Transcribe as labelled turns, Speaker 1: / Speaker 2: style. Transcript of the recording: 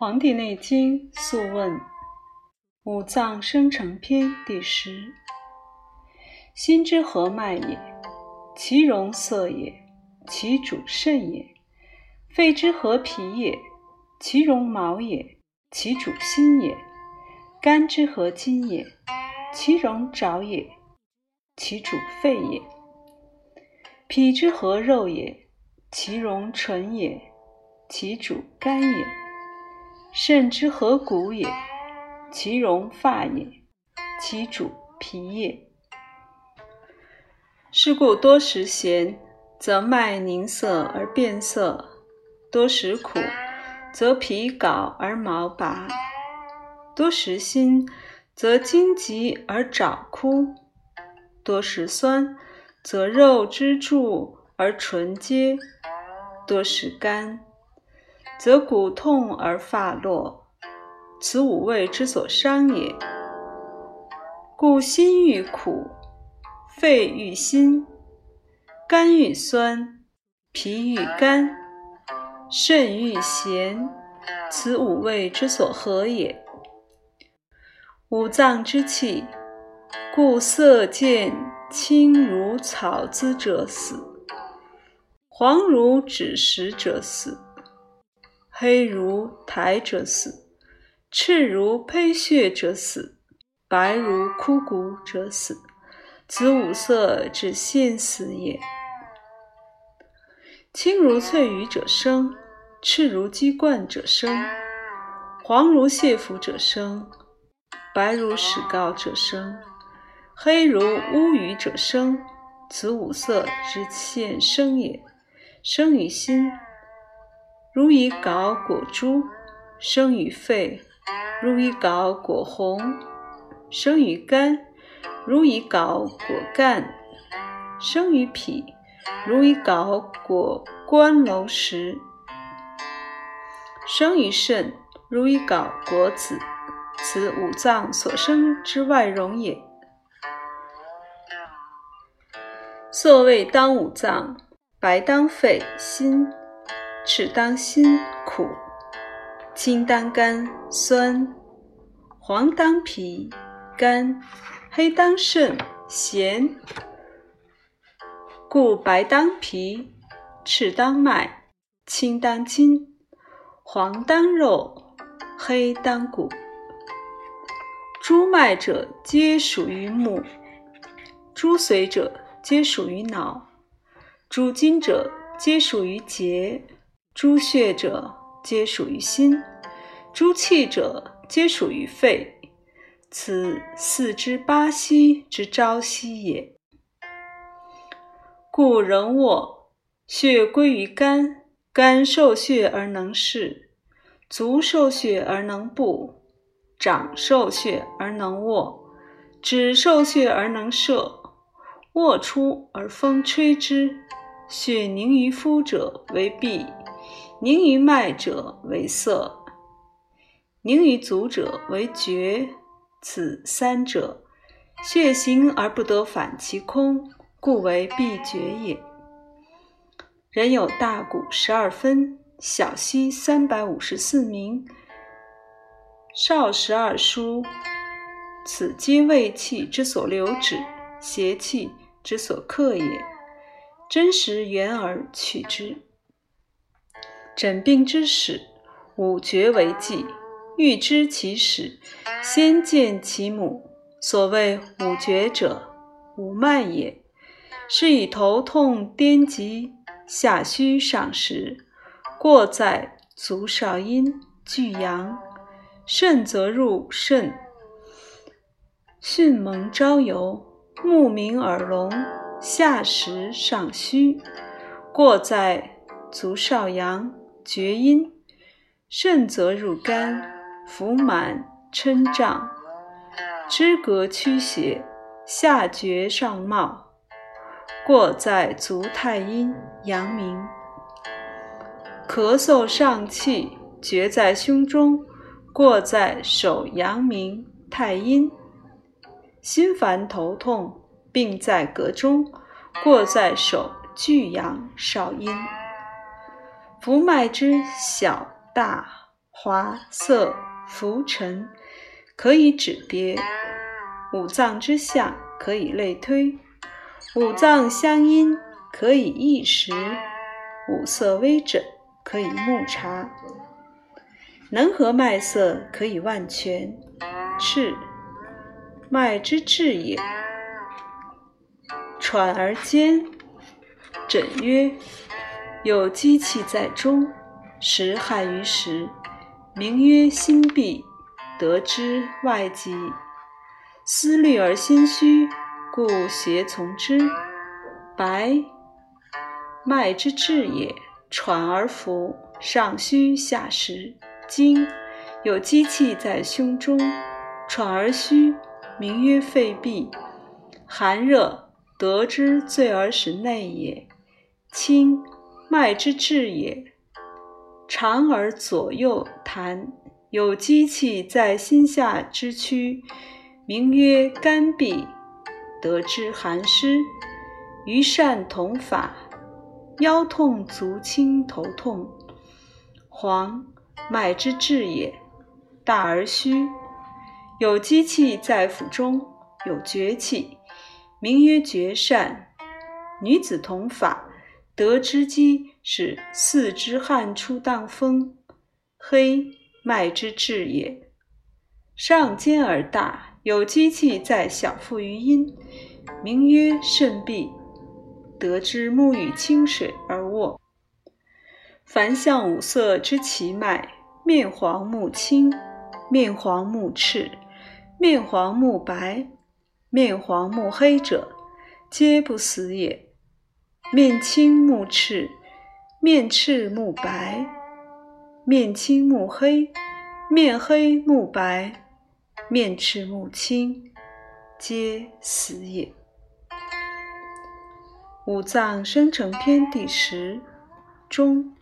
Speaker 1: 黄帝内经·素问·五脏生成篇第十：心之合脉也，其容色也，其主肾也；肺之合脾也，其容毛也，其主心也；肝之合筋也，其容爪也，其主肺也；脾之合肉也，其容唇也，其主肝也。肾之合谷也，其容发也，其主皮也。是故多食咸，则脉凝涩而变色；多食苦，则皮槁而毛拔；多食辛，则筋急而爪枯；多食酸，则肉之柱而唇结；多食甘。则骨痛而发落，此五味之所伤也。故心欲苦，肺欲辛，肝欲酸，脾欲甘，肾欲咸，此五味之所合也。五脏之气，故色见青如草滋者死，黄如枳实者死。黑如苔者死，赤如胚血者死，白如枯骨者死。此五色之现死也。青如翠羽者生，赤如鸡冠者生，黄如蟹脯者生，白如石膏者生，黑如乌鱼者生。此五色之现生也，生于心。如以槁裹朱，生于肺；如以槁裹红，生于肝；如以槁裹干，生于脾；如以槁裹关楼石，生于肾；如以槁裹子。此五脏所生之外容也。所谓当五脏，白当肺、心。赤当心苦，青当肝酸，黄当脾甘，黑当肾咸。故白当皮，赤当脉，青当筋，黄当肉，黑当骨。诸脉者，皆属于目；诸髓者，皆属于脑；诸筋者，皆属于节。诸血者，皆属于心；诸气者，皆属于肺。此四肢八息之朝夕也。故人卧，血归于肝，肝受血而能视；足受血而能步；掌受血而能握；指受血而能射。卧出而风吹之，血凝于肤者为痹。凝于脉者为涩，凝于足者为厥。此三者，血行而不得返其空，故为必厥也。人有大骨十二分，小溪三百五十四名，少十二枢，此皆胃气之所留止，邪气之所克也。真实源而取之。诊病之始，五厥为纪。欲知其始，先见其母。所谓五厥者，五脉也。是以头痛、颠急、下虚上实，过在足少阴、巨阳；肾则入肾，迅猛朝游，目明耳聋，下实上虚，过在足少阳。厥阴，肾则入肝，腹满撑胀，肢膈驱邪，下厥上冒，过在足太阴阳明。咳嗽上气，厥在胸中，过在手阳明太阴。心烦头痛，病在膈中，过在手巨阳少阴。浮脉之小大华色浮沉，可以指别；五脏之象，可以类推；五脏相因，可以议时；五色微诊，可以目察。能和脉色，可以万全。赤，脉之至也。喘而坚，诊曰：有积气在中，实害于实，名曰心闭，得之外疾。思虑而心虚，故邪从之。白，脉之至也。喘而浮，上虚下实。惊，有积气在胸中，喘而虚，名曰肺痹。寒热。得之醉而使内也，清脉之至也。长而左右弹，有积气在心下之区，名曰肝痹。得之寒湿，于善同法。腰痛足轻，头痛。黄脉之至也，大而虚，有积气在腹中，有绝气。名曰绝善，女子同法，得之机是四肢汗出荡风，黑脉之至也。上尖而大，有机气在小腹于阴，名曰肾痹，得之目与清水而卧。凡象五色之奇脉，面黄目青，面黄目赤，面黄目白。面黄目黑者，皆不死也。面青目赤，面赤目白，面青目黑，面黑目白，面赤目青，皆死也。五脏生成篇第十中。